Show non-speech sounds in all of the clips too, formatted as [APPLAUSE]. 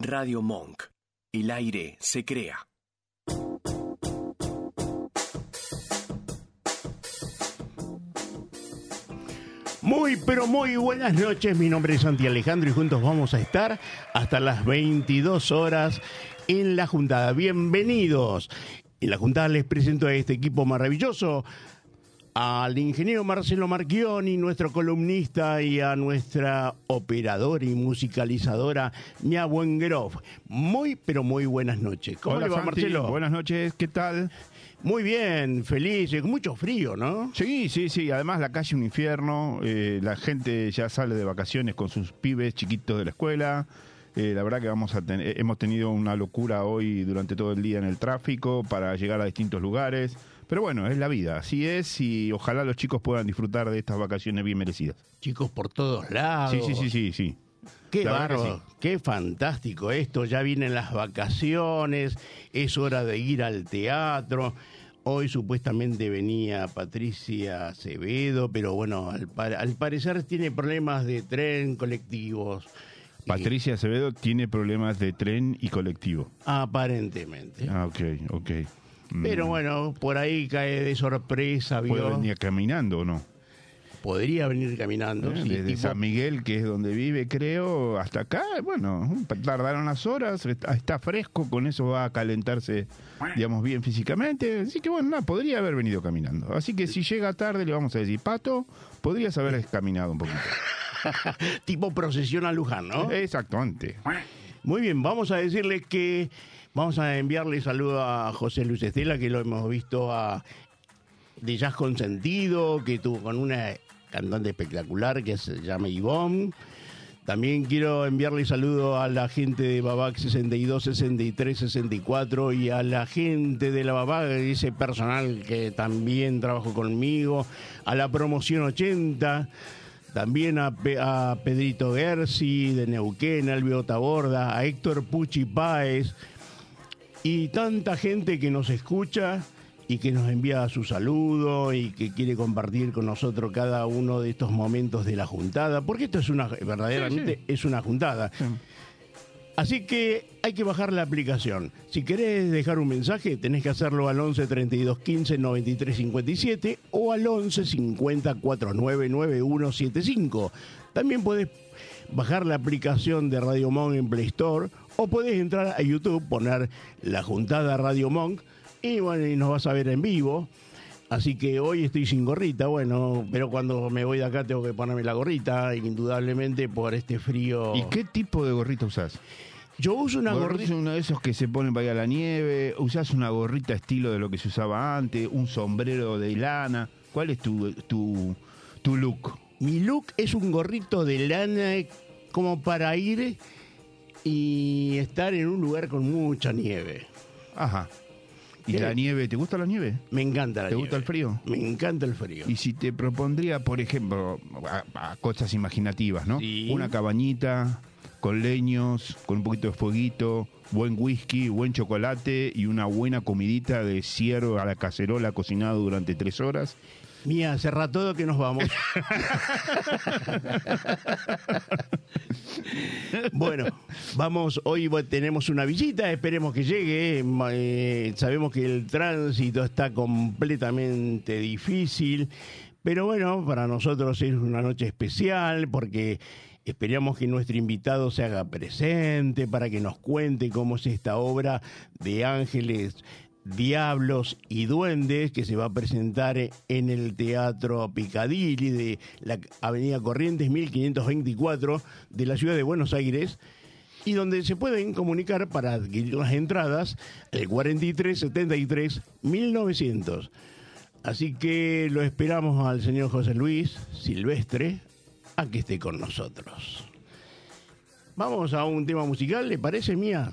Radio Monk. El aire se crea. Muy, pero muy buenas noches. Mi nombre es Santi Alejandro y juntos vamos a estar hasta las 22 horas en la juntada. Bienvenidos. En la juntada les presento a este equipo maravilloso al ingeniero Marcelo Marchioni, nuestro columnista, y a nuestra operadora y musicalizadora, Mia Buengroff. Muy, pero muy buenas noches. ¿Cómo Hola, le va, Santi. Marcelo? Buenas noches, ¿qué tal? Muy bien, feliz, con mucho frío, ¿no? Sí, sí, sí. Además, la calle un infierno. eh, la gente ya sale de vacaciones con sus pibes chiquitos de la escuela. Eh, la verdad que vamos a ten- eh, hemos tenido una locura hoy durante todo el día en el tráfico para llegar a distintos lugares. Pero bueno, es la vida, así es y ojalá los chicos puedan disfrutar de estas vacaciones bien merecidas. Chicos por todos lados. Sí, sí, sí, sí, sí. Qué bárbaro, qué fantástico esto. Ya vienen las vacaciones, es hora de ir al teatro. Hoy supuestamente venía Patricia Acevedo, pero bueno, al, al parecer tiene problemas de tren, colectivos. Patricia Acevedo tiene problemas de tren y colectivo. Aparentemente. Ah, ok, ok. Mm. Pero bueno, por ahí cae de sorpresa, ¿Puede ¿vio? venir caminando o no? Podría venir caminando. Eh, sí, Desde tipo- San Miguel, que es donde vive, creo, hasta acá, bueno, tardaron unas horas, está, está fresco, con eso va a calentarse, digamos, bien físicamente. Así que bueno, nada, podría haber venido caminando. Así que si llega tarde, le vamos a decir, Pato, podrías haber caminado un poquito. [LAUGHS] tipo procesión a Luján, ¿no? Exactamente. Muy bien, vamos a decirle que vamos a enviarle saludo a José Luis Estela, que lo hemos visto a de Jazz Consentido, que tuvo con una cantante espectacular que se llama Ivonne. También quiero enviarle saludo a la gente de Babac 62, 63, 64 y a la gente de la Babac, ese personal que también trabajó conmigo, a la promoción 80, también a, Pe- a Pedrito Gersi de Neuquén, a Alvio Taborda, a Héctor Puchi Páez y tanta gente que nos escucha y que nos envía su saludo y que quiere compartir con nosotros cada uno de estos momentos de la juntada, porque esto es una verdaderamente Sí, es una juntada. Así que hay que bajar la aplicación. Si querés dejar un mensaje, tenés que hacerlo al 11 32 15 93 57 o al 11 50 49 91 75. También podés bajar la aplicación de Radio Monk en Play Store o podés entrar a YouTube, poner la juntada Radio Monk y bueno, y nos vas a ver en vivo. Así que hoy estoy sin gorrita, bueno, pero cuando me voy de acá tengo que ponerme la gorrita, indudablemente por este frío. ¿Y qué tipo de gorrita usás? Yo uso una ¿Vos gorrita. uno de esos que se ponen para ir a la nieve? ¿Usás una gorrita estilo de lo que se usaba antes? ¿Un sombrero de lana? ¿Cuál es tu, tu, tu look? Mi look es un gorrito de lana como para ir y estar en un lugar con mucha nieve. Ajá. ¿Y ¿Qué? la nieve? ¿Te gusta la nieve? Me encanta la ¿Te nieve. gusta el frío? Me encanta el frío. Y si te propondría, por ejemplo, a, a cosas imaginativas, ¿no? Sí. Una cabañita con leños, con un poquito de fueguito, buen whisky, buen chocolate y una buena comidita de ciervo a la cacerola cocinado durante tres horas. Mía, cerra todo que nos vamos. bueno, vamos, hoy tenemos una visita, esperemos que llegue. eh, sabemos que el tránsito está completamente difícil, pero bueno, para nosotros es una noche especial porque esperamos que nuestro invitado se haga presente para que nos cuente cómo es esta obra de Ángeles Diablos y Duendes que se va a presentar en el Teatro Picadilly de la Avenida Corrientes 1524 de la ciudad de Buenos Aires y donde se pueden comunicar para adquirir las entradas el 43 73 1900. Así que lo esperamos al señor José Luis Silvestre a que esté con nosotros. Vamos a un tema musical, ¿le parece, Mía?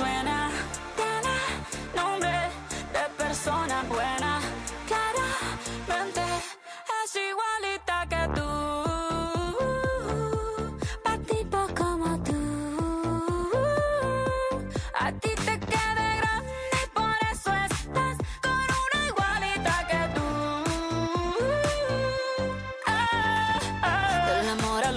es como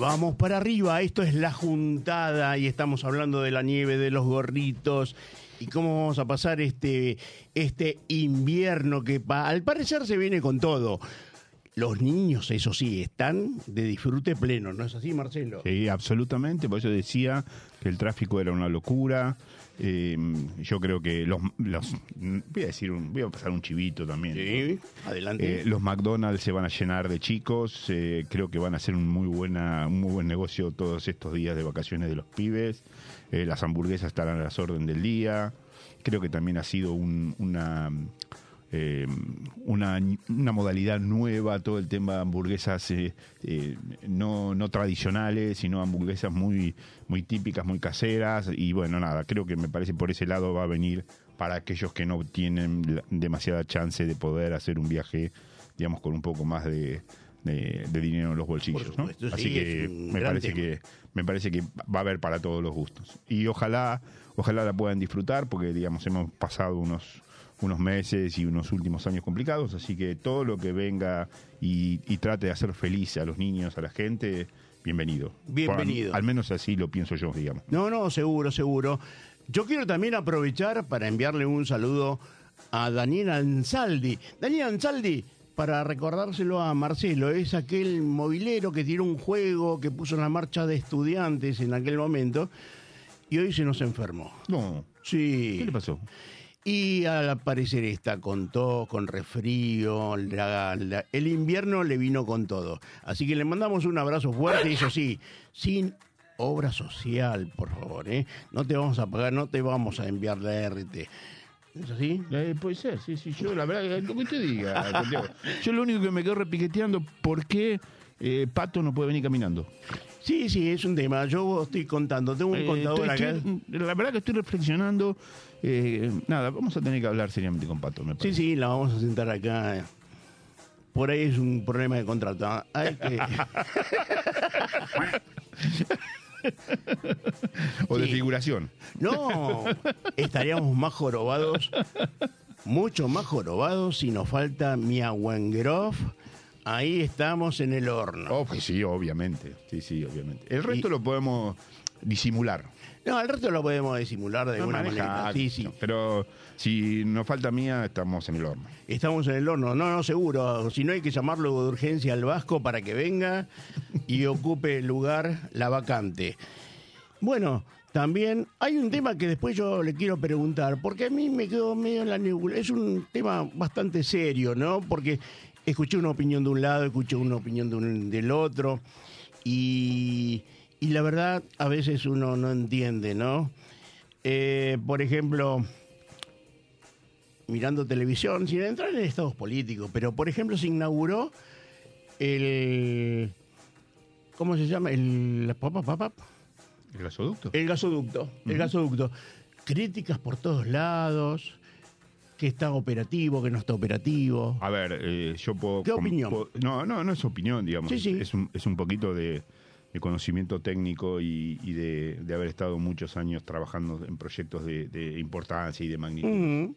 Vamos para arriba, esto es la juntada y estamos hablando de la nieve, de los gorritos y cómo vamos a pasar este, este invierno que pa- al parecer se viene con todo. Los niños, eso sí, están de disfrute pleno, ¿no es así, Marcelo? Sí, absolutamente. Por eso decía que el tráfico era una locura. Eh, yo creo que los, los- voy a decir, un- voy a pasar un chivito también. Sí, adelante. Eh, los McDonald's se van a llenar de chicos. eh, creo que van a ser un muy buena, un muy buen negocio todos estos días de vacaciones de los pibes. Eh, las hamburguesas estarán a las órdenes del día. Creo que también ha sido un- una eh, una, una modalidad nueva, todo el tema de hamburguesas eh, eh, no, no tradicionales, sino hamburguesas muy, muy típicas, muy caseras. Y bueno, nada, creo que me parece por ese lado va a venir para aquellos que no tienen demasiada chance de poder hacer un viaje, digamos, con un poco más de, de- de dinero en los bolsillos. Así sí, que me parece tema. que me parece que va a haber para todos los gustos. Y ojalá, ojalá la puedan disfrutar, porque digamos, hemos pasado unos unos meses y unos últimos años complicados, así que todo lo que venga y, y trate de hacer feliz a los niños, a la gente, bienvenido. Bienvenido. Por- al menos así lo pienso yo, digamos. No, no, seguro, seguro. Yo quiero también aprovechar para enviarle un saludo a Daniel Ansaldi. Daniel Ansaldi, para recordárselo a Marcelo, es aquel movilero que tiene un juego que puso en la marcha de estudiantes en aquel momento y hoy se nos enfermó. No, Sí. ¿qué le pasó? Y al parecer está con tos, con resfrío, la- la- el invierno le vino con todo. Así que le mandamos un abrazo fuerte, eso sí, sin obra social, por favor, ¿eh? No te vamos a pagar, no te vamos a enviar la RT. ¿Es así? Eh, puede ser, sí, sí, yo la verdad, eh, lo que usted diga. [LAUGHS] Yo lo único que me quedo repiqueteando, ¿por qué eh, Pato no puede venir caminando. Sí, sí, es un tema. Yo estoy contando, tengo un Eh, contador estoy- acá. estoy- la verdad que estoy reflexionando. eh, nada, vamos a tener que hablar seriamente con Pato, me Sí, parece. sí, la vamos a sentar acá. Por ahí es un problema de contrato. ¿ah? Hay que- [LAUGHS] O de Sí. figuración. No, estaríamos más jorobados, mucho más jorobados si nos falta Miawengroff. Ahí estamos en el horno. Oh, pues sí, obviamente. Sí, sí, obviamente. El resto Y- lo podemos disimular. No, el resto lo podemos disimular de alguna Manejar, manera. Sí, sí. Pero si nos falta mía, estamos en el horno. Estamos en el horno. No, no, seguro. Si no hay que llamarlo de urgencia al Vasco para que venga y [LAUGHS] ocupe el lugar la vacante. Bueno, también hay un tema que después yo le quiero preguntar, porque a mí me quedó medio en la nebula. Es un tema bastante serio, ¿no? Porque escuché una opinión de un lado, escuché una opinión de un- del otro, y, y la verdad a veces uno no entiende, ¿no? Eh, por ejemplo, mirando televisión, sin entrar en estados políticos, pero por ejemplo se inauguró el... ¿Cómo se llama? El... ¿El gasoducto? el gasoducto, el gasoducto. Críticas por todos lados, que está operativo, que no está operativo. A ver, eh, yo puedo... ¿Qué opinión? puedo- no, no, no es opinión, digamos. Sí, sí. Es, un, es un poquito de, de conocimiento técnico y, y de, de haber estado muchos años trabajando en proyectos de, de importancia y de magnitud.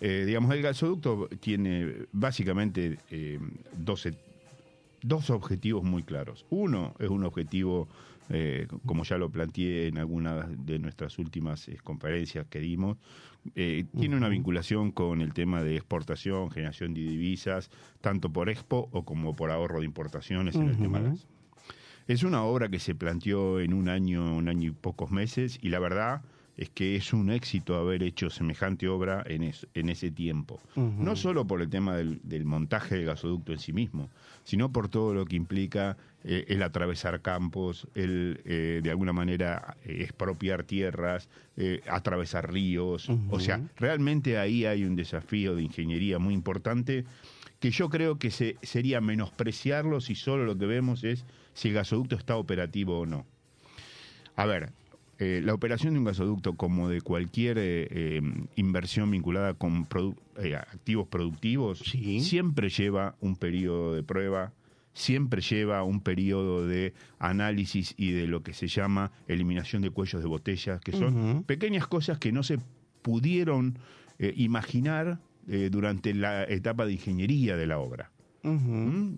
Eh, digamos, el gasoducto tiene básicamente eh, dos, e- dos objetivos muy claros. Uno es un objetivo, eh, como ya lo planteé en algunas de nuestras últimas eh, conferencias que dimos, eh, tiene una vinculación con el tema de exportación, generación de divisas, tanto por expo o como por ahorro de importaciones en el tema gas. Es una obra que se planteó en un año, un año y pocos meses, y la verdad es que es un éxito haber hecho semejante obra en, es- en ese tiempo. No solo por el tema del, del montaje del gasoducto en sí mismo, sino por todo lo que implica eh, el atravesar campos, el eh, de alguna manera eh, expropiar tierras, atravesar ríos. O sea, realmente ahí hay un desafío de ingeniería muy importante que yo creo que se, sería menospreciarlo si solo lo que vemos es si el gasoducto está operativo o no. A ver, eh, la operación de un gasoducto, como de cualquier eh, eh, inversión vinculada con produ- eh, activos productivos, Sí. siempre lleva un periodo de prueba, siempre lleva un periodo de análisis y de lo que se llama eliminación de cuellos de botella, que son pequeñas cosas que no se pudieron eh, imaginar eh, durante la etapa de ingeniería de la obra. ¿Mm?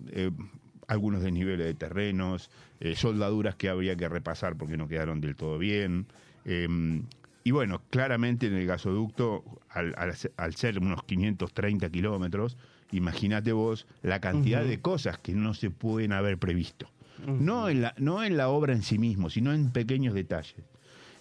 Algunos desniveles de terrenos, eh, soldaduras que habría que repasar porque no quedaron del todo bien. Eh, y bueno, claramente en el gasoducto, al, al ser- al ser unos 530 kilómetros, imagínate vos la cantidad de cosas que no se pueden haber previsto. no, en la, no en la obra en sí mismo, sino en pequeños detalles.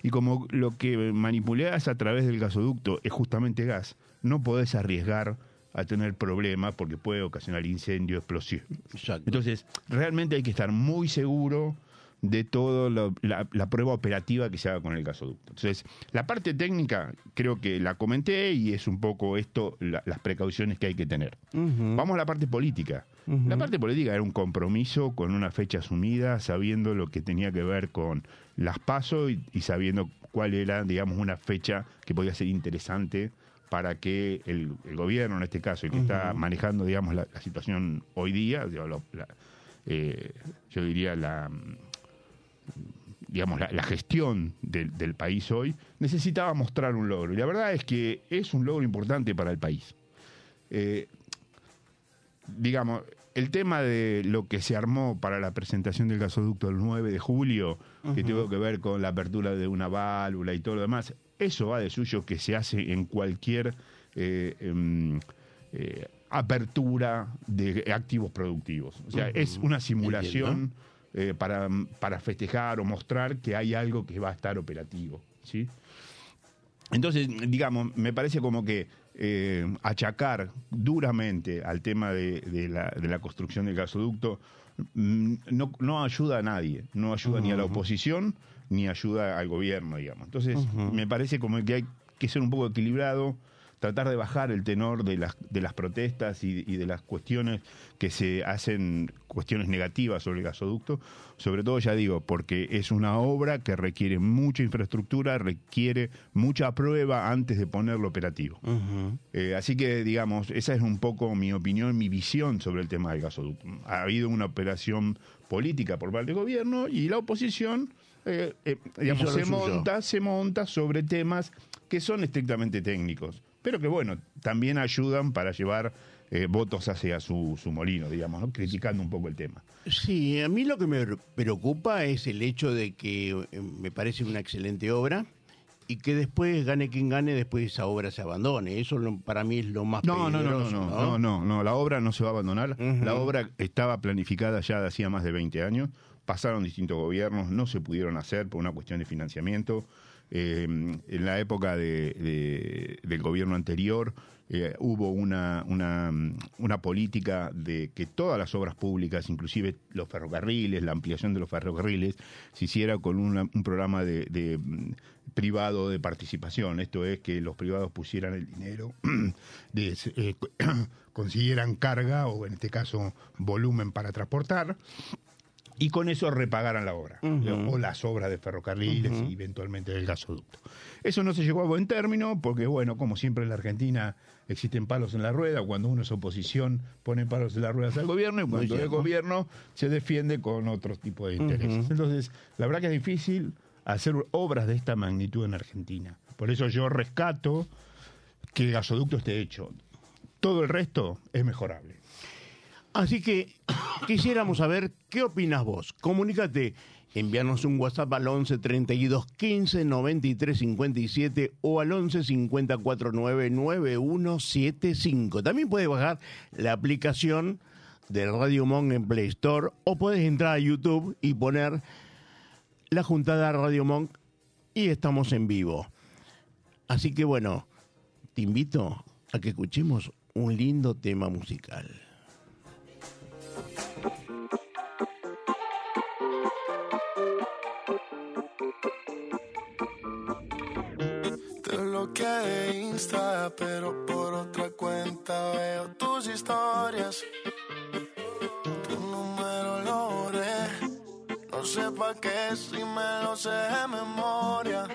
Y como lo que manipuleas a través del gasoducto es justamente gas, no podés arriesgar a tener problemas porque puede ocasionar incendio, explosión. Exacto. Entonces, realmente hay que estar muy seguro de toda la, la prueba operativa que se haga con el gasoducto. Entonces, la parte técnica creo que la comenté y es un poco esto, la- las precauciones que hay que tener. Vamos a la parte política. La parte política era un compromiso con una fecha asumida, sabiendo lo que tenía que ver con las PASO y, y sabiendo cuál era, digamos, una fecha que podía ser interesante para que el, el gobierno, en este caso, el que está manejando, digamos, la, la situación hoy día, digo, lo- la- eh, yo diría la digamos, la, la gestión del, del país hoy, necesitaba mostrar un logro. Y la verdad es que es un logro importante para el país. Eh, digamos, el tema de lo que se armó para la presentación del gasoducto el 9 de julio, que tuvo que ver con la apertura de una válvula y todo lo demás, eso va de suyo que se hace en cualquier eh, em, eh, apertura de activos productivos. O sea, es una simulación eh, para, para festejar o mostrar que hay algo que va a estar operativo. ¿sí? Entonces, digamos, me parece como que achacar duramente al tema de, de la, de la construcción del gasoducto mm, no, no ayuda a nadie, no ayuda ni a la oposición ni ayuda al gobierno, digamos. Entonces, me parece como que hay que ser un poco equilibrado, tratar de bajar el tenor de las, de las protestas y, y de las cuestiones que se hacen, cuestiones negativas sobre el gasoducto, sobre todo, ya digo, porque es una obra que requiere mucha infraestructura, requiere mucha prueba antes de ponerlo operativo. Eh, así que, digamos, esa es un poco mi opinión, mi visión sobre el tema del gasoducto. Ha habido una operación política por parte del gobierno y la oposición eh, eh, digamos, Hizo lo se monta, se monta sobre temas que son estrictamente técnicos, pero que bueno, también ayudan para llevar eh, votos hacia su, su molino, digamos, ¿no? criticando un poco el tema. Sí, a mí lo que me preocupa es el hecho de que eh, me parece una excelente obra y que después, gane quien gane, después esa obra se abandone. Eso lo- para mí es lo más No, no, no, no, no, no, no, no, la obra no se va a abandonar. La obra estaba planificada ya de hacía más de 20 años. Pasaron distintos gobiernos, no se pudieron hacer por una cuestión de financiamiento. Eh, en la época de- de- del gobierno anterior eh, hubo una, una, política de que todas las obras públicas, inclusive los ferrocarriles, la ampliación de los ferrocarriles, se hiciera con un programa de, privado de participación. Esto es que los privados pusieran el dinero, [CLEARS THROAT] eh, [CLEARS THROAT] consiguieran carga o en este caso volumen para transportar y con eso repagaran la obra o las obras de ferrocarriles y eventualmente del gasoducto. Eso no se llegó a buen término porque, bueno, como siempre en la Argentina existen palos en la rueda, cuando uno es oposición pone palos en las ruedas al gobierno y cuando es cierto. gobierno se defiende con otro tipo de intereses. Entonces, la verdad que es difícil hacer obras de esta magnitud en Argentina. Por eso yo rescato que el gasoducto esté hecho. Todo el resto es mejorable. Así que quisiéramos saber qué opinas vos. Comunícate, envíanos un WhatsApp al 11 32 15 93 57 o al 11 50 49 9175. También puedes bajar la aplicación de Radio Monk en Play Store o puedes entrar a YouTube y poner la juntada Radio Monk y estamos en vivo. Así que bueno, te invito a que escuchemos un lindo tema musical. Te bloqueé de Insta, pero por otra cuenta veo tus historias. Tu número lo borré. No sé pa' qué si me lo sé de memoria.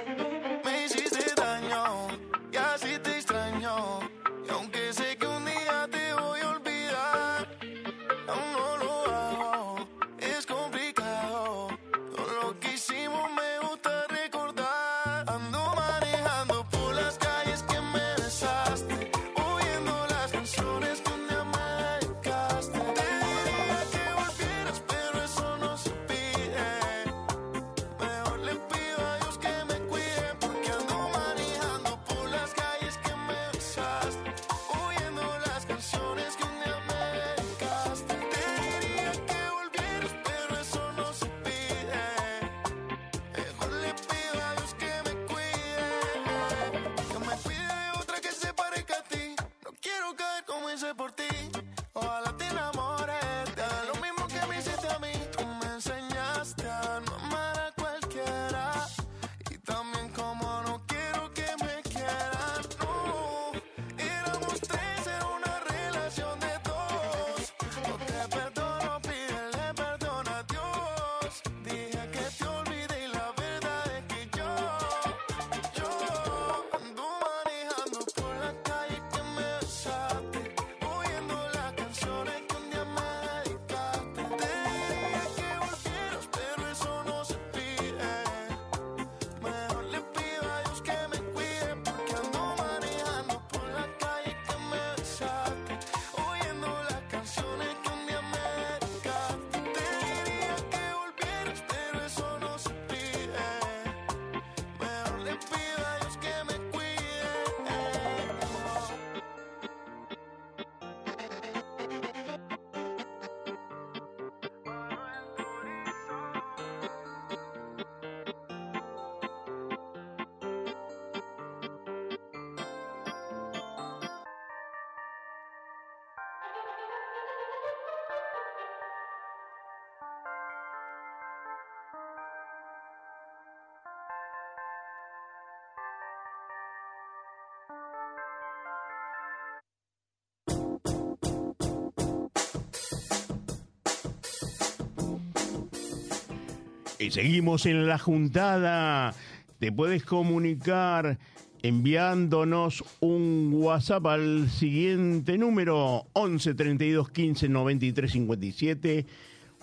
Y seguimos en la juntada. Te puedes comunicar enviándonos un WhatsApp al siguiente número 11 32 15 93 57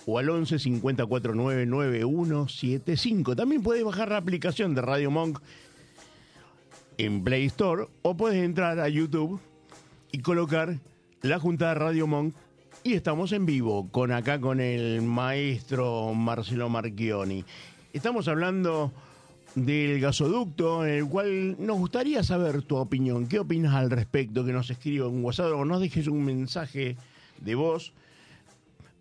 o al 11 54 9 9175. También puedes bajar la aplicación de Radio Monk en Play Store o puedes entrar a YouTube y colocar la juntada Radio Monk y estamos en vivo con acá con el maestro Marcelo Marchioni. Estamos hablando del gasoducto, en el cual nos gustaría saber tu opinión. ¿Qué opinas al respecto? Que nos escriba un WhatsApp o nos dejes un mensaje de voz,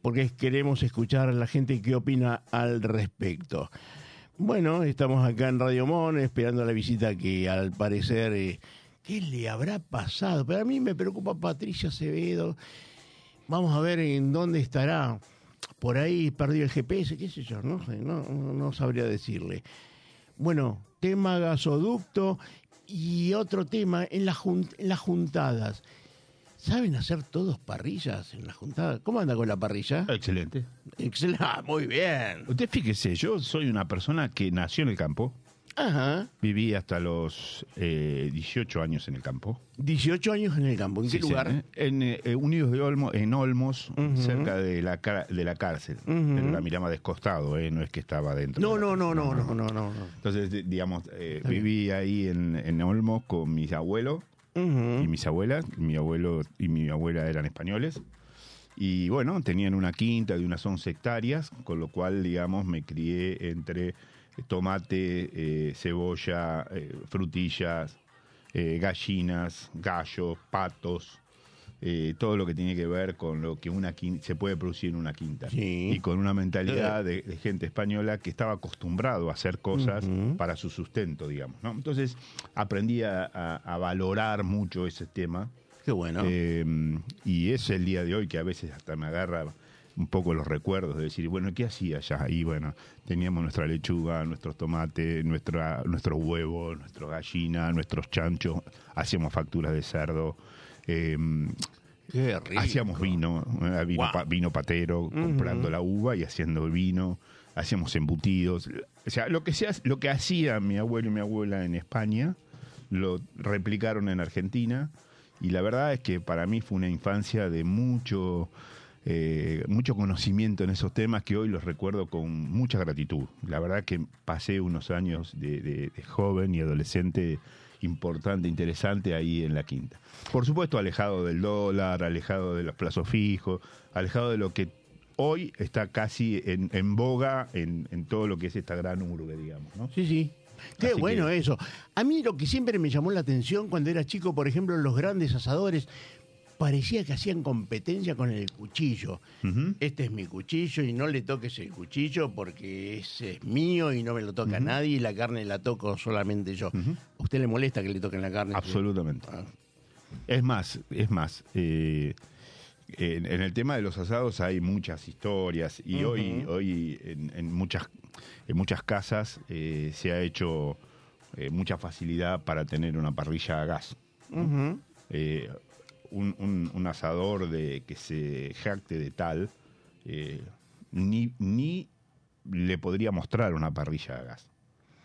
porque queremos escuchar a la gente qué opina al respecto. Bueno, estamos acá en Radio Mon esperando la visita que al parecer, eh, ¿qué le habrá pasado? Pero a mí me preocupa Patricia Acevedo. Vamos a ver en dónde estará. Por ahí perdió el GPS, qué sé yo, no sé, no, no sabría decirle. Bueno, tema gasoducto y otro tema en, la en las juntadas. ¿Saben hacer todos parrillas en las juntadas? ¿Cómo anda con la parrilla? Excelente. Excelente, [LAUGHS] ah, muy bien. Usted fíjese, yo soy una persona que nació en el campo. Ajá. Viví hasta los eh, 18 años en el campo. 18 años en el campo. ¿En qué Sí, lugar? sí, En eh, Unidos de Olmos, en Olmos, cerca de la, de la cárcel. Pero la miraba descostado, eh, no es que estaba dentro. No, de la no, no, cárcel. no, no, no, no. Entonces, di- digamos, eh, viví ahí en, en Olmos con mis abuelos y mis abuelas. Mi abuelo y mi abuela eran españoles. Y bueno, tenían una quinta de unas 11 hectáreas, con lo cual, digamos, me crié entre tomate, eh, cebolla, eh, frutillas, eh, gallinas, gallos, patos, eh, todo lo que tiene que ver con lo que una quin- se puede producir en una quinta. Sí. Y con una mentalidad de, de gente española que estaba acostumbrado a hacer cosas para su sustento, digamos. ¿no? Entonces aprendí a, a- a valorar mucho ese tema. Qué bueno. Eh, y es el día de hoy que a veces hasta me agarra un poco los recuerdos de decir, bueno, ¿qué hacía allá? Y bueno, teníamos nuestra lechuga, nuestros tomates, nuestra, nuestros huevos, nuestras gallinas, nuestros chanchos, hacíamos facturas de cerdo. eh, Qué rico. Hacíamos vino, eh, vino, Wow. pa- vino patero, comprando la uva y haciendo el vino, hacíamos embutidos. O sea, lo que, se hace- lo que hacía mi abuelo y mi abuela en España, lo replicaron en Argentina. Y la verdad es que para mí fue una infancia de mucho, eh, mucho conocimiento en esos temas que hoy los recuerdo con mucha gratitud. La verdad que pasé unos años de, de- de joven y adolescente importante, interesante ahí en la quinta. Por supuesto, alejado del dólar, alejado de los plazos fijos, alejado de lo que hoy está casi en, en boga en, en todo lo que es esta gran urbe, digamos. ¿no? Sí, sí. Qué Así bueno que- eso. A mí lo que siempre me llamó la atención cuando era chico, por ejemplo, los grandes asadores, parecía que hacían competencia con el cuchillo. Este es mi cuchillo y no le toques el cuchillo porque ese es mío y no me lo toca nadie y la carne la toco solamente yo. ¿A usted le molesta que le toquen la carne? Absolutamente. Ah. Es más, es más. eh, en, en el tema de los asados hay muchas historias y hoy, hoy en, en muchas, en muchas casas eh, se ha hecho eh, mucha facilidad para tener una parrilla a gas. Eh, un, un- un asador de que se jacte de tal, eh, ni, ni le podría mostrar una parrilla a gas.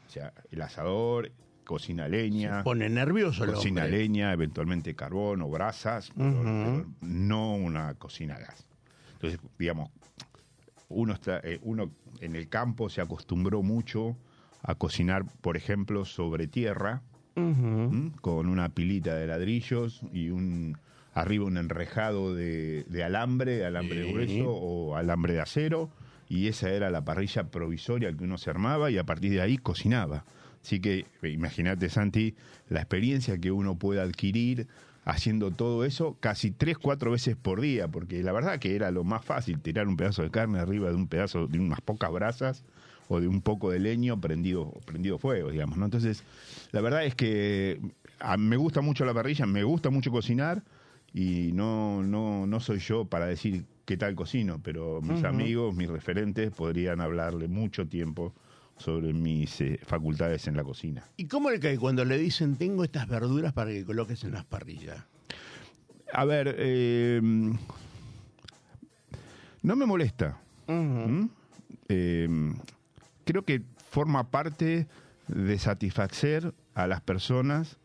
O sea, el asador, cocina leña, Pone nervioso el cocina hombre. leña, eventualmente carbón o brasas, pero- no una cocina a gas. Entonces, digamos, uno está, eh, uno en el campo se acostumbró mucho a cocinar, por ejemplo, sobre tierra, con una pilita de ladrillos y un arriba un enrejado de, de alambre, alambre Sí. grueso o alambre de acero, y esa era la parrilla provisoria que uno se armaba y a partir de ahí cocinaba. Así que eh, imagínate, Santi, la experiencia que uno puede adquirir haciendo todo eso casi tres, cuatro veces por día, porque la verdad que era lo más fácil, tirar un pedazo de carne arriba de un pedazo, de unas pocas brasas o de un poco de leño prendido, prendido fuego, digamos, ¿no? Entonces, la verdad es que a- me gusta mucho la parrilla, me gusta mucho cocinar y no, no, no soy yo para decir qué tal cocino, pero mis amigos, mis referentes podrían hablarle mucho tiempo sobre mis eh, facultades en la cocina. ¿Y cómo le cae cuando le dicen tengo estas verduras para que coloques en las parrillas? A ver, eh, no me molesta. ¿Mm? Eh, creo que forma parte de satisfacer a las personas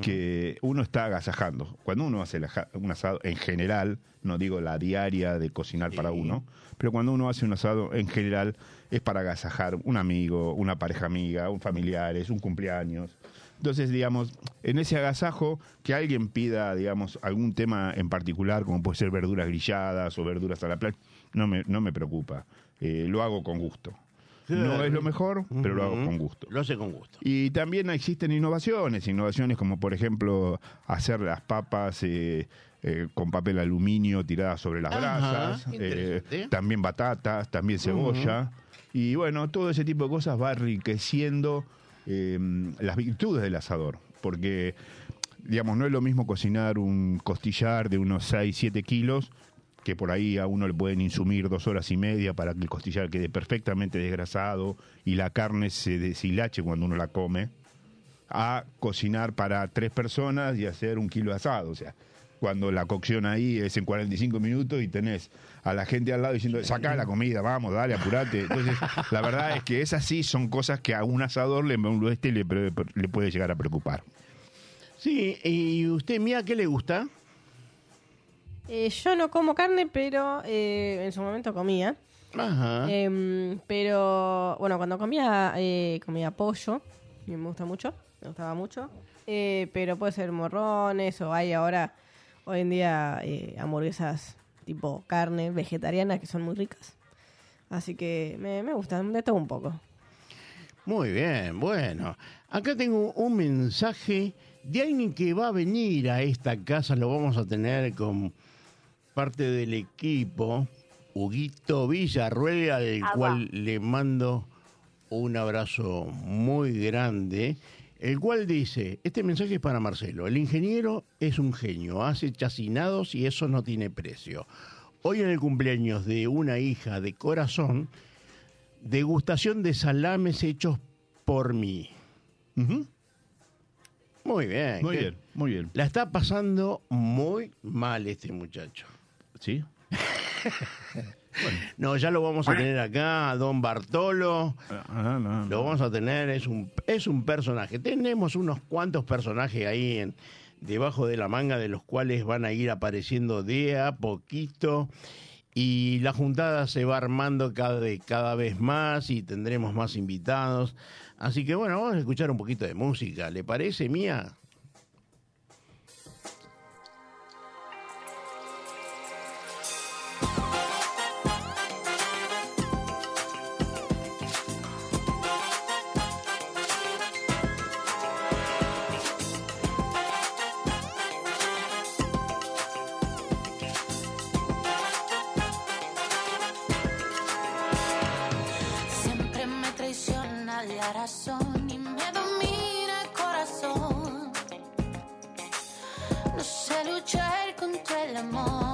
que uno está agasajando. Cuando uno hace un asado en general, no digo la diaria de cocinar para uno, pero cuando uno hace un asado en general es para agasajar un amigo, una pareja amiga, un familiares, un cumpleaños. Entonces, digamos, en ese agasajo, que alguien pida, digamos, algún tema en particular, como puede ser verduras grilladas o verduras a la plancha, no me, no me preocupa. Eh, lo hago con gusto. No es lo mejor, pero lo hago con gusto. Lo hace con gusto. Y también existen innovaciones, innovaciones como por ejemplo hacer las papas eh, eh, con papel aluminio tiradas sobre las Ajá, brasas, eh, también batatas, también cebolla. Y bueno, todo ese tipo de cosas va enriqueciendo eh, las virtudes del asador, porque digamos, no es lo mismo cocinar un costillar de unos 6, 7 kilos que por ahí a uno le pueden insumir dos horas y media para que el costillar quede perfectamente desgrasado y la carne se deshilache cuando uno la come, a cocinar para tres personas y hacer un kilo de asado. O sea, cuando la cocción ahí es en 45 minutos y tenés a la gente al lado diciendo, saca la comida, vamos, dale, apurate. Entonces, [LAUGHS] la verdad es que esas sí son cosas que a un asador le, este le, le puede llegar a preocupar. Sí, y usted, Mía, ¿qué le gusta? Eh, yo no como carne, pero eh, en su momento comía. Ajá. Em, pero bueno, cuando comía, eh, comía pollo, y me gusta mucho, me gustaba mucho. Eh, pero puede ser morrones o hay ahora, hoy en día, eh, hamburguesas tipo carne, vegetarianas, que son muy ricas. Así que me, me gustan de todo un poco. Muy bien, bueno. Acá tengo un mensaje de alguien que va a venir a esta casa, lo vamos a tener con parte del equipo, Huguito Villarruel, al cual le mando un abrazo muy grande, el cual dice, este mensaje es para Marcelo, el ingeniero es un genio, hace chacinados y eso no tiene precio. Hoy en el cumpleaños de una hija de corazón, degustación de salames hechos por mí. Muy bien. Muy bien, muy bien. La está pasando muy mal este muchacho. ¿Sí? [LAUGHS] No, ya lo vamos a tener acá, a don Bartolo. Ah, no, no. Lo vamos a tener, es un, es un personaje. Tenemos unos cuantos personajes ahí en, debajo de la manga, de los cuales van a ir apareciendo de a poquito. Y la juntada se va armando cada, cada vez más y tendremos más invitados. Así que bueno, vamos a escuchar un poquito de música. ¿Le parece, Mía? Luchar contra el amor.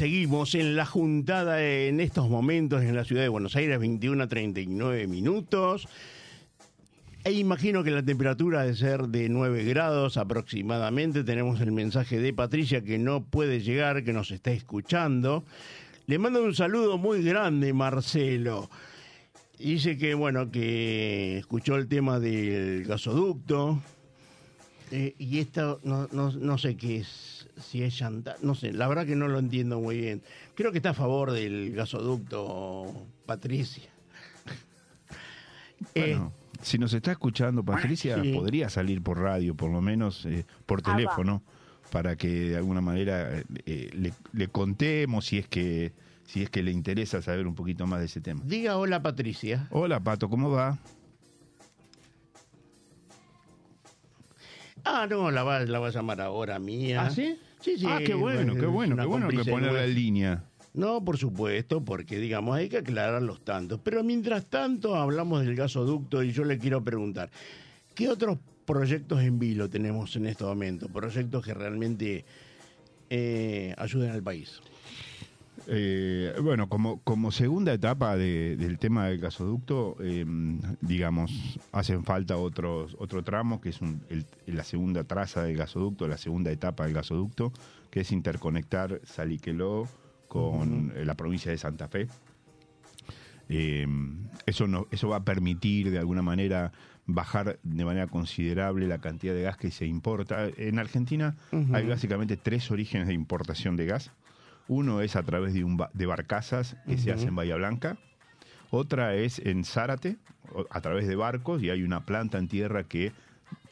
Seguimos en la juntada en estos momentos en la ciudad de Buenos Aires, 21 a 39 minutos. E imagino que la temperatura de ser de 9 grados aproximadamente. Tenemos el mensaje de Patricia que no puede llegar, que nos está escuchando. Le mando un saludo muy grande, Marcelo. Dice que, bueno, que escuchó el tema del gasoducto. Eh, y esto, no, no, no sé qué es, si es chantaje, no sé, la verdad que no lo entiendo muy bien. Creo que está a favor del gasoducto, Patricia. [LAUGHS] Eh, Bueno, si nos está escuchando Patricia, sí. podría salir por radio, por lo menos eh, por Ah, teléfono, para que de alguna manera eh, eh, le, le contemos si es que si es que le interesa saber un poquito más de ese tema. diga hola, Patricia. Hola Pato, ¿cómo va? Ah, no, la va, la va a llamar ahora mía. ¿Ah, sí? Sí, sí. ah, qué bueno, qué bueno, qué bueno que en nuestra. línea. No, por supuesto, porque digamos, hay que aclarar los tantos. Pero mientras tanto hablamos del gasoducto y yo le quiero preguntar, ¿qué otros proyectos en vilo tenemos en este momento? Proyectos que realmente eh, ayuden al país. Eh, bueno, como, como segunda etapa de- del tema del gasoducto, eh, digamos, hacen falta otros otro tramo, que es un- el- la segunda traza del gasoducto, la segunda etapa del gasoducto, que es interconectar Saliqueló con eh, la provincia de Santa Fe. Eh, eso, no, eso va a permitir de alguna manera bajar de manera considerable la cantidad de gas que se importa. En Argentina hay básicamente tres orígenes de importación de gas. Uno es a través de, un ba- de barcazas que se hace en Bahía Blanca. Otra es en Zárate, a través de barcos, y hay una planta en tierra que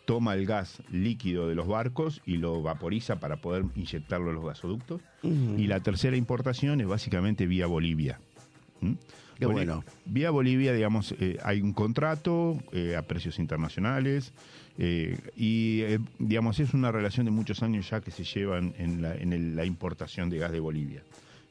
toma el gas líquido de los barcos y lo vaporiza para poder inyectarlo en los gasoductos. Y la tercera importación es básicamente vía Bolivia. ¿Mm? Qué bueno. Vía Bolivia, digamos, eh, hay un contrato eh, a precios internacionales eh, y, eh, digamos, es una relación de muchos años ya que se llevan en, la, en el- la importación de gas de Bolivia.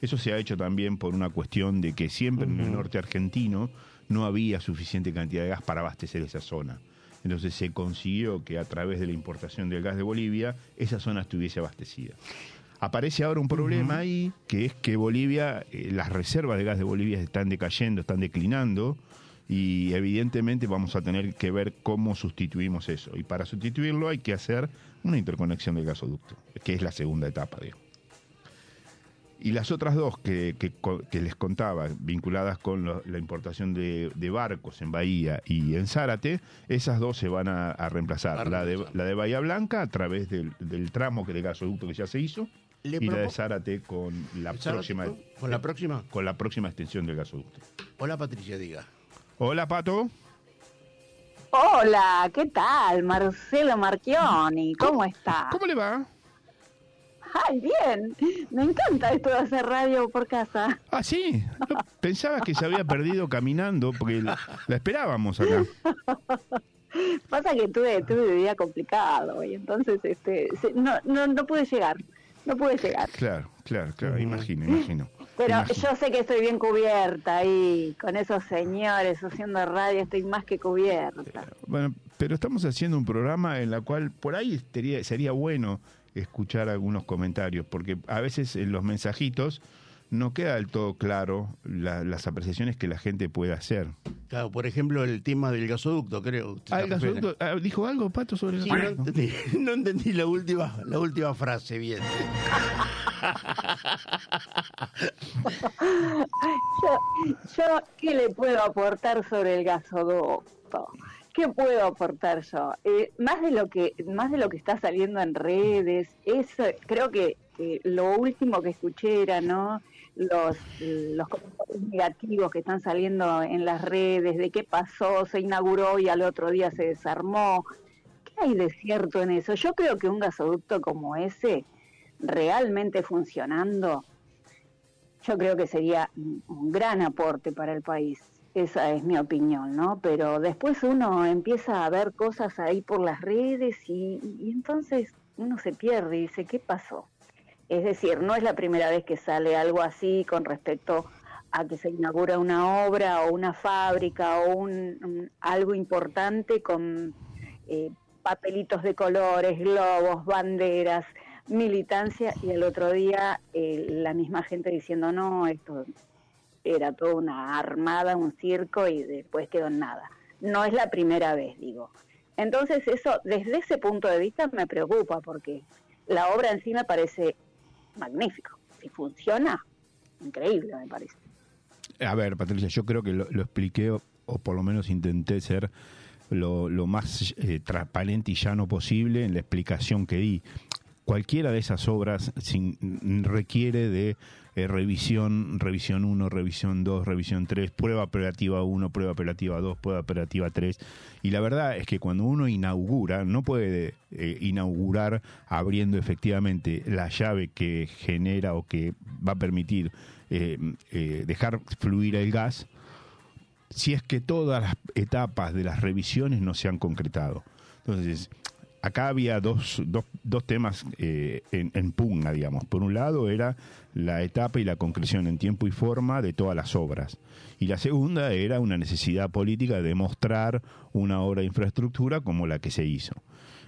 Eso se ha hecho también por una cuestión de que siempre en el norte argentino no había suficiente cantidad de gas para abastecer esa zona. Entonces se consiguió que a través de la importación del gas de Bolivia esa zona estuviese abastecida. Aparece ahora un problema ahí, que es que Bolivia, eh, las reservas de gas de Bolivia están decayendo, están declinando, y evidentemente vamos a tener que ver cómo sustituimos eso. Y para sustituirlo hay que hacer una interconexión del gasoducto, que es la segunda etapa, digamos. Y las otras dos que, que les contaba, vinculadas con lo- la importación de, de barcos en Bahía y en Zárate, esas dos se van a, a reemplazar. La, de, la de Bahía Blanca a través del, del tramo que de gasoducto que ya se hizo Le y la de Zárate con la ¿Zárate próxima con la próxima? con la próxima extensión del gasoducto. Hola, Patricia, diga. Hola Pato. Hola, ¿qué tal? Marcelo Marchioni, ¿cómo está? ¿Cómo le va? Ay, bien. Me encanta esto de hacer radio por casa. Ah, sí. No, pensaba que se había perdido caminando porque la, la esperábamos acá. [LAUGHS] Pasa que tuve, tuve un día complicado y entonces este, no, no, no pude llegar. No pude llegar. Claro, claro, claro. Imagino, imagino. Pero yo sé que estoy bien cubierta ahí con esos señores haciendo radio, estoy más que cubierta. Bueno, pero estamos haciendo un programa en la cual por ahí sería, sería bueno escuchar algunos comentarios, porque a veces en los mensajitos no queda del todo claro la- las apreciaciones que la gente puede hacer. Claro, por ejemplo, el tema del gasoducto, creo. ¿Usted Ah, el gasoducto, ah, ¿Dijo algo, Pato, sobre el Sí, no gasoducto? entendí, [LAUGHS] no entendí la última, la última frase bien. Yo, yo, ¿qué le puedo aportar sobre el gasoducto? ¿Qué puedo aportar yo? Eh, más de lo que más de lo que está saliendo en redes, eso creo que, que lo último que escuché era, ¿no? Los, los comentarios negativos que están saliendo en las redes, de qué pasó, se inauguró y al otro día se desarmó. ¿Qué hay de cierto en eso? Yo creo que un gasoducto como ese, realmente funcionando, yo creo que sería un gran aporte para el país. Esa es mi opinión, ¿no? Pero después uno empieza a ver cosas ahí por las redes y, y entonces uno se pierde y dice, ¿qué pasó? Es decir, no es la primera vez que sale algo así con respecto a que se inaugura una obra o una fábrica o un, algo importante con eh, papelitos de colores, globos, banderas, militancia y el otro día eh, la misma gente diciendo no, esto era toda una armada, un circo y después quedó en nada. No es la primera vez, digo. Entonces eso, desde ese punto de vista me preocupa porque la obra en sí me parece magnífico. Si funciona, increíble me parece. A ver, Patricia, yo creo que lo, expliqué o, por lo menos intenté ser lo, más eh, transparente y llano posible en la explicación que di. Cualquiera de esas obras requiere de eh, revisión, revisión 1, revisión 2, revisión 3, prueba operativa 1, prueba operativa 2, prueba operativa 3. Y la verdad es que cuando uno inaugura, no puede eh, inaugurar abriendo efectivamente la llave que genera o que va a permitir eh, dejar fluir el gas, si es que todas las etapas de las revisiones no se han concretado. Entonces, acá había dos, dos, dos temas eh, en, en pugna, digamos. Por un lado era la etapa y la concreción en tiempo y forma de todas las obras. Y la segunda era una necesidad política de mostrar una obra de infraestructura como la que se hizo.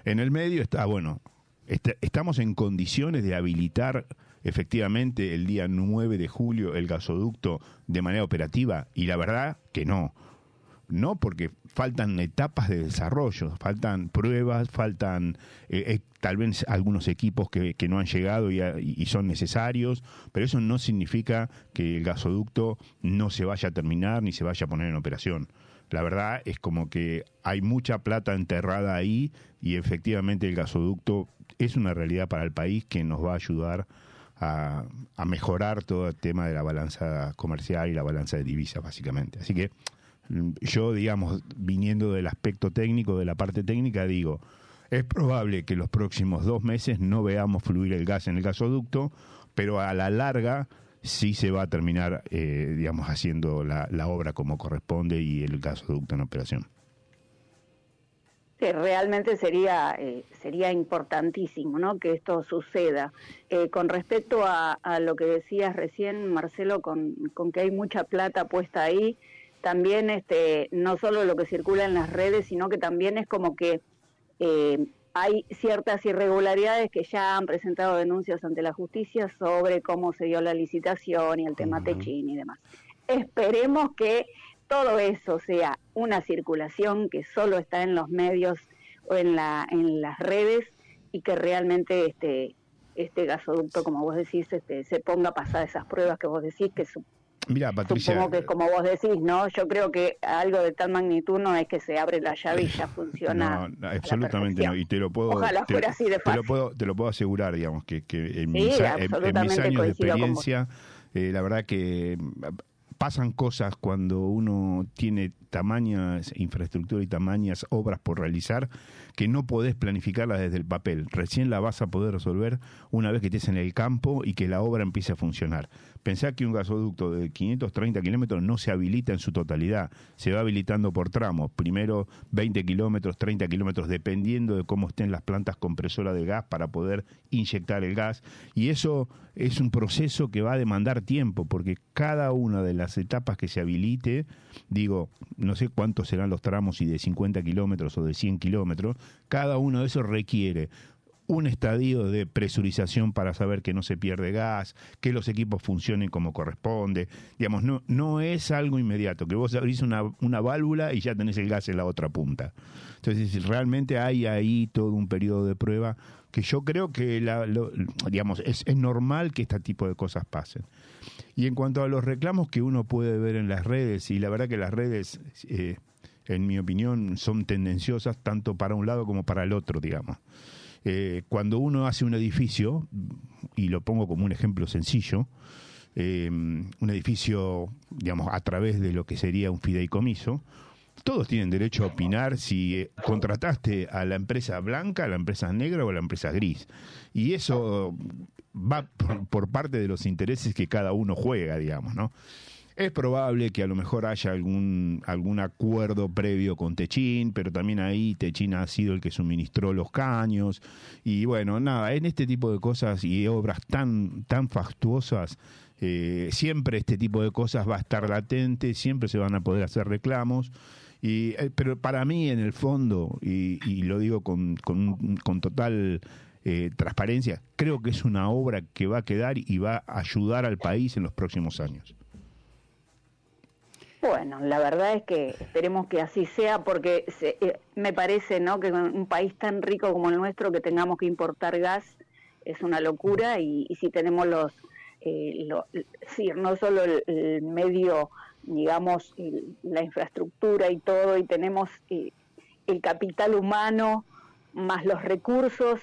En el medio está, bueno, est- estamos en condiciones de habilitar efectivamente el día 9 de julio el gasoducto de manera operativa y la verdad que no. No, porque faltan etapas de desarrollo, faltan pruebas, faltan eh, eh, tal vez algunos equipos que, no han llegado y, a- y son necesarios, pero eso no significa que el gasoducto no se vaya a terminar ni se vaya a poner en operación. La verdad es como que hay mucha plata enterrada ahí y efectivamente el gasoducto es una realidad para el país que nos va a ayudar a, a mejorar todo el tema de la balanza comercial y la balanza de divisas, básicamente. Así que yo, digamos, viniendo del aspecto técnico, de la parte técnica, digo, es probable que los próximos dos meses no veamos fluir el gas en el gasoducto, pero a la larga sí se va a terminar, eh, digamos, haciendo la, obra como corresponde y el gasoducto en operación. Realmente sería eh, sería importantísimo ¿no? que esto suceda. Eh, con respecto a, a lo que decías recién, Marcelo, con, con que hay mucha plata puesta ahí, también este, no solo lo que circula en las redes, sino que también es como que eh, hay ciertas irregularidades que ya han presentado denuncias ante la justicia sobre cómo se dio la licitación y el tema Ujú. Techín y demás. Esperemos que todo eso sea una circulación que solo está en los medios o en, la, en las redes y que realmente este, este gasoducto, como vos decís, este, se ponga a pasar esas pruebas que vos decís, que su- Mira, Patricia, supongo que como vos decís, ¿no? Yo creo que algo de tal magnitud no es que se abre la llave y ya [LAUGHS] funciona. No, no, absolutamente no. Y te lo puedo, Ojalá te, fuera así de te lo puedo, te lo puedo asegurar, digamos, que, que en, Sí, mis, en- en mis años de experiencia, eh, la verdad que mm, pasan cosas cuando uno tiene tamañas infraestructura y tamañas obras por realizar que no podés planificarlas desde el papel. Recién la vas a poder resolver una vez que estés en el campo y que la obra empiece a funcionar. Pensá que un gasoducto de 530 kilómetros no se habilita en su totalidad, se va habilitando por tramos. Primero 20 kilómetros, 30 kilómetros, dependiendo de cómo estén las plantas compresoras de gas para poder inyectar el gas. Y eso es un proceso que va a demandar tiempo, porque cada una de las etapas que se habilite, digo, no sé cuántos serán los tramos, si de 50 kilómetros o de 100 kilómetros, cada uno de esos requiere un estadio de presurización para saber que no se pierde gas, que los equipos funcionen como corresponde. Digamos, no, no es algo inmediato, que vos abrís una, una válvula y ya tenés el gas en la otra punta. Entonces, realmente hay ahí todo un periodo de prueba que yo creo que, la, lo- digamos, es, es normal que este tipo de cosas pasen. Y en cuanto a los reclamos que uno puede ver en las redes, y la verdad que las redes, eh, en mi opinión, son tendenciosas tanto para un lado como para el otro, digamos. Eh, cuando uno hace un edificio, y lo pongo como un ejemplo sencillo, eh, un edificio, digamos, a través de lo que sería un fideicomiso, todos tienen derecho a opinar si contrataste a la empresa blanca, a la empresa negra o a la empresa gris. Y eso va por, parte de los intereses que cada uno juega, digamos, ¿no? Es probable que a lo mejor haya algún, algún acuerdo previo con Techín, pero también ahí Techín ha sido el que suministró los caños. Y bueno, nada, en este tipo de cosas y obras tan, tan fastuosas, eh, siempre este tipo de cosas va a estar latente, siempre se van a poder hacer reclamos. Y, eh, pero para mí, en el fondo, y, lo digo con, con total eh, transparencia, creo que es una obra que va a quedar y va a ayudar al país en los próximos años. Bueno, la verdad es que esperemos que así sea, porque se- eh, me parece, ¿no? Que en un país tan rico como el nuestro que tengamos que importar gas es una locura y, si tenemos los, eh, sí, no solo el, el medio, digamos, el- la infraestructura y todo, y tenemos eh, el capital humano más los recursos,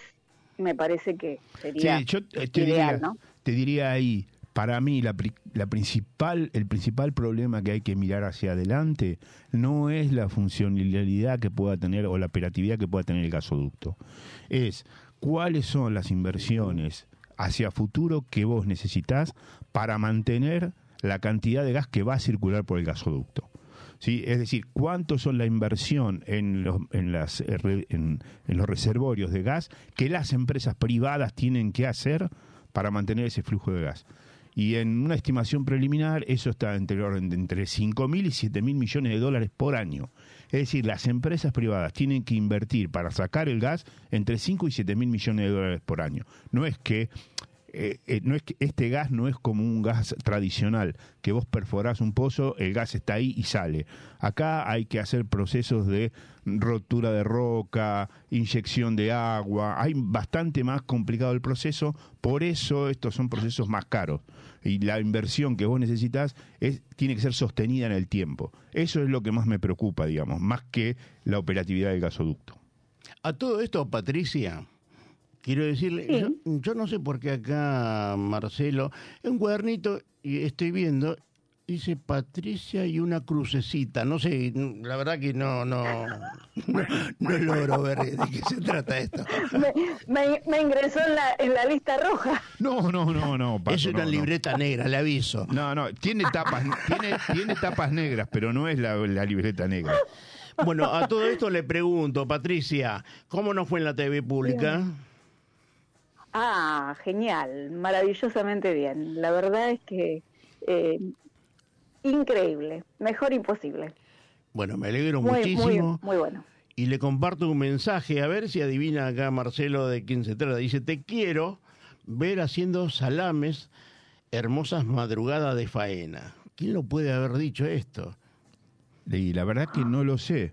me parece que sería Sí, yo te, te ideal, diría, ¿no? te diría ahí, para mí la, la principal, el principal problema que hay que mirar hacia adelante no es la funcionalidad que pueda tener o la operatividad que pueda tener el gasoducto. Es cuáles son las inversiones hacia futuro que vos necesitas para mantener la cantidad de gas que va a circular por el gasoducto. ¿Sí? Es decir, cuánto son la inversión en los, en, las, eh, en, los reservorios de gas que las empresas privadas tienen que hacer para mantener ese flujo de gas. Y en una estimación preliminar, eso está entre entre 5 mil y 7 mil millones de dólares por año. Es decir, las empresas privadas tienen que invertir para sacar el gas entre 5 y 7 mil millones de dólares por año. No es que eh, eh, no es que este gas no es como un gas tradicional, que vos perforás un pozo, el gas está ahí y sale. Acá hay que hacer procesos de rotura de roca, inyección de agua, hay bastante más complicado el proceso, por eso estos son procesos más caros. Y la inversión que vos necesitas es, tiene que ser sostenida en el tiempo. Eso es lo que más me preocupa, digamos, más que la operatividad del gasoducto. A todo esto, Patricia, quiero decirle, Sí. yo, yo no sé por qué acá Marcelo, en un cuadernito, y estoy viendo, dice Patricia y una crucecita. No sé, la verdad que no, no, [LAUGHS] no, no logro ver de qué se trata esto. Me, me- me ingresó en la, en la lista roja. No, no, no, no. Paco, es una no, no. libreta negra, le aviso. No, no, tiene tapas, tiene, tiene tapas negras, pero no es la, la libreta negra. Bueno, a todo esto le pregunto, Patricia, ¿cómo nos fue en la TV pública? Ah, genial, maravillosamente bien. La verdad es que eh, increíble, mejor imposible. Bueno, me alegro Muy, muy, muchísimo. muy bueno. y le comparto un mensaje, a ver si adivina acá Marcelo de quién se trata. Dice, te quiero ver haciendo salames, hermosas madrugadas de faena. ¿Quién lo puede haber dicho esto? Y la verdad que no lo sé,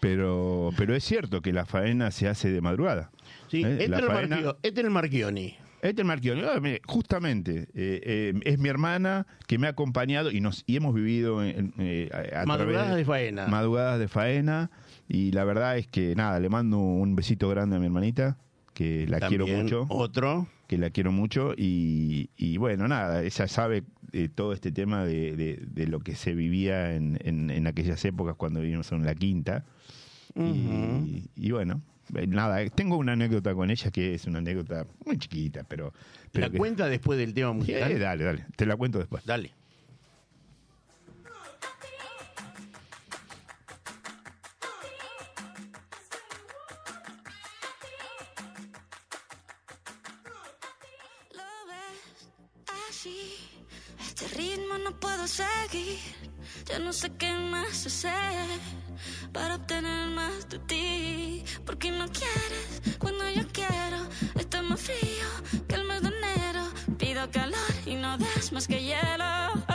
pero, pero es cierto que la faena se hace de madrugada. Sí, ¿Eh? este, el faena- Marchio- este es el Marchioni. Este Marchioni. Ah, justamente, eh, eh, es mi hermana que me ha acompañado y nos y hemos vivido en, eh, a- Madrugadas través- de faena. Madrugadas de faena. Y la verdad es que, nada, le mando un besito grande a mi hermanita, que la quiero mucho. Otro. que la quiero mucho y, y bueno, nada, ella sabe eh, todo este tema de, de- de lo que se vivía en, en- en aquellas épocas cuando vivimos en la quinta. y, y bueno, nada, eh, tengo una anécdota con ella que es una anécdota muy chiquita, pero... pero ¿La que- cuenta después del tema Sí, musical? dale, dale, te la cuento después. Dale. Lo ves así, este ritmo no puedo seguir. Ya no sé qué más hacer para obtener más de ti. Porque no quieres cuando yo quiero. Está más frío que el mes de enero. Pido calor y no das más que hielo.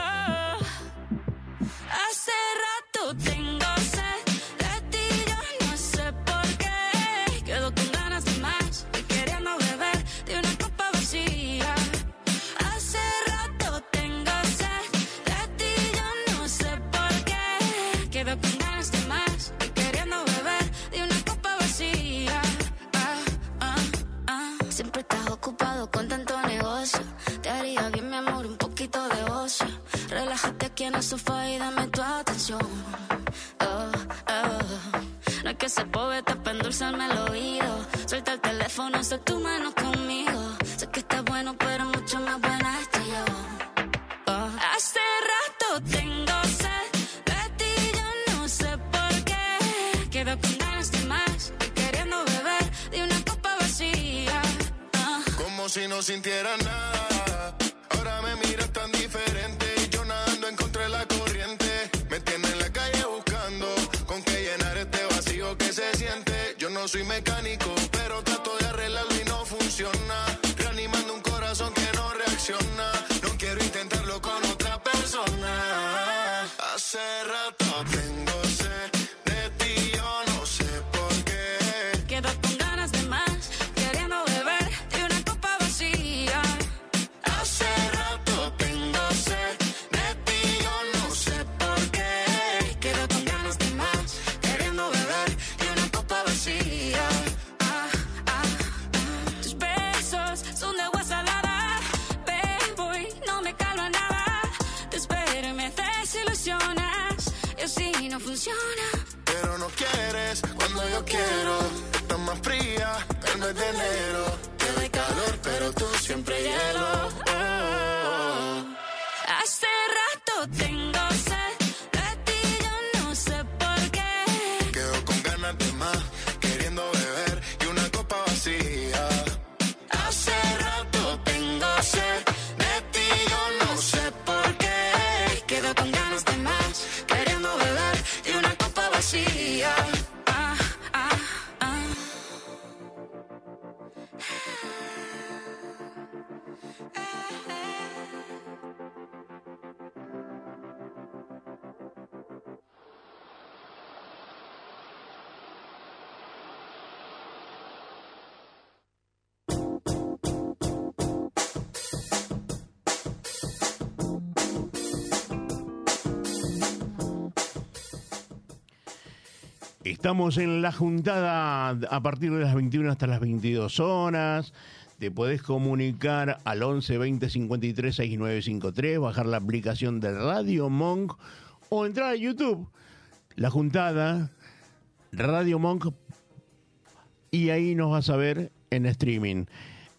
Sofá y dame tu atención. Mecánico, Estamos en la juntada a partir de las 21 hasta las 22 horas. Te podés comunicar al 11 20 53 6953, bajar la aplicación de Radio Monk o entrar a YouTube. La juntada, Radio Monk, y ahí nos vas a ver en streaming.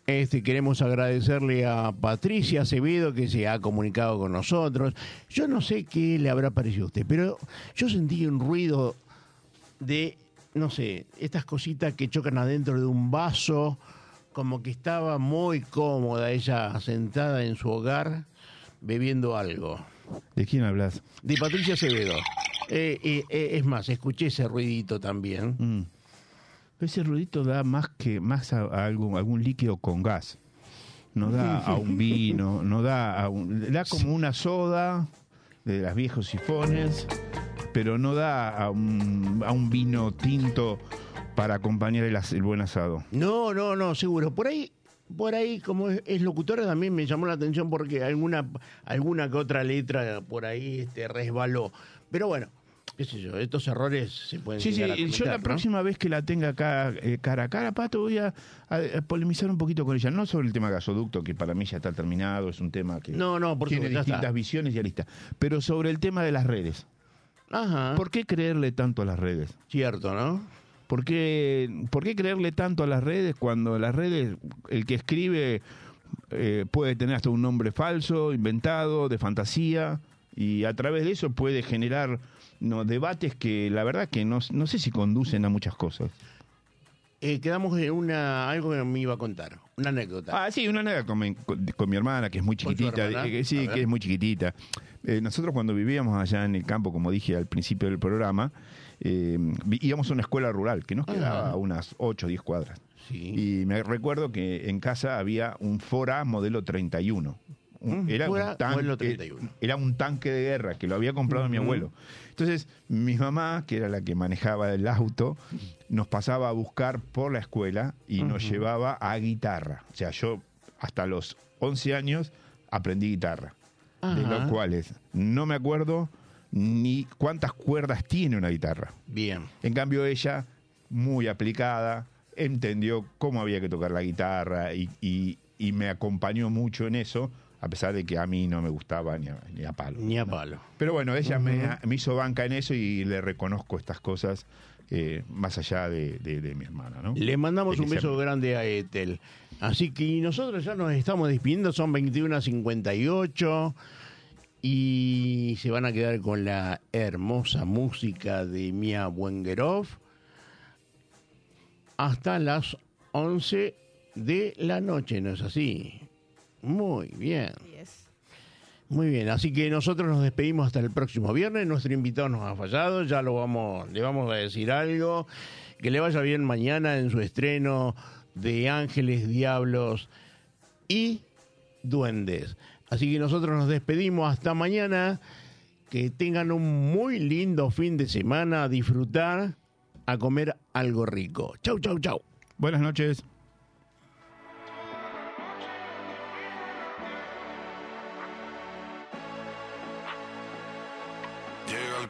Este, queremos agradecerle a Patricia Acevedo que se ha comunicado con nosotros. Yo no sé qué le habrá parecido a usted, pero yo sentí un ruido de, no sé, estas cositas que chocan adentro de un vaso, como que estaba muy cómoda ella sentada en su hogar bebiendo algo. ¿De quién hablas? De Patricia Acevedo. Eh, eh, eh, es más, escuché ese ruidito también. Mm. Ese ruidito da más que más a, a algún, algún líquido con gas. No da a un [LAUGHS] vino, no da a un, da como una soda de las viejos sifones, pero no da a un, a un vino tinto para acompañar el, el buen asado. No, no, no, seguro. Por ahí, por ahí, como es, es locutora, también me llamó la atención porque alguna, alguna que otra letra por ahí este, resbaló. Pero bueno, qué sé yo, estos errores se pueden Sí, sí, yo la ¿no? próxima vez que la tenga acá eh, cara a cara, Pato, voy a, a- a polemizar un poquito con ella. No sobre el tema gasoducto, que para mí ya está terminado, es un tema que No, no, por tiene supuesto, distintas está. visiones y ya lista. Pero sobre el tema de las redes. Ajá, ¿Por qué creerle tanto a las redes? cierto, ¿no? ¿Por qué, por qué creerle tanto a las redes cuando las redes, el que escribe eh, puede tener hasta un nombre falso, inventado, de fantasía, y a través de eso puede generar no, debates que la verdad que no, no sé si conducen a muchas cosas. Eh, quedamos en una, algo que me iba a contar, una anécdota. Ah, sí, una anécdota con mi, con- con mi hermana, que es muy ¿Con su chiquitita. eh, sí, que es muy chiquitita. Eh, nosotros cuando vivíamos allá en el campo, como dije al principio del programa, íbamos a una escuela rural que nos quedaba a unas 8 o 10 cuadras. Sí. Y me recuerdo que en casa había un Fora modelo 31. Mm, era, un tanque, modelo 31. era un tanque de guerra que lo había comprado mi abuelo. Entonces, mi mamá, que era la que manejaba el auto, nos pasaba a buscar por la escuela y nos llevaba a guitarra. O sea, yo hasta los 11 años aprendí guitarra. De los cuales no me acuerdo ni cuántas cuerdas tiene una guitarra. Bien. En cambio, ella, muy aplicada, entendió cómo había que tocar la guitarra y, y- y me acompañó mucho en eso, a pesar de que a mí no me gustaba ni a, ni a palo. Ni a palo. Pero bueno, ella me, me hizo banca en eso y le reconozco estas cosas eh, más allá de, de- de mi hermana. ¿no? Le mandamos un beso grande a Etel. Así que nosotros ya nos estamos despidiendo, son 21.58 y se van a quedar con la hermosa música de Mia Wengerov hasta las 11 de la noche, ¿no es así? Muy bien. Yes. Muy bien, así que nosotros nos despedimos hasta el próximo viernes. Nuestro invitado nos ha fallado, ya lo vamos, le vamos a decir algo. Que le vaya bien mañana en su estreno de Ángeles, Diablos y Duendes. Así que nosotros nos despedimos hasta mañana. Que tengan un muy lindo fin de semana, a disfrutar, a comer algo rico. Chau, chau, chau. Buenas noches.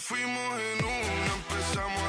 fuimos en una, empezamos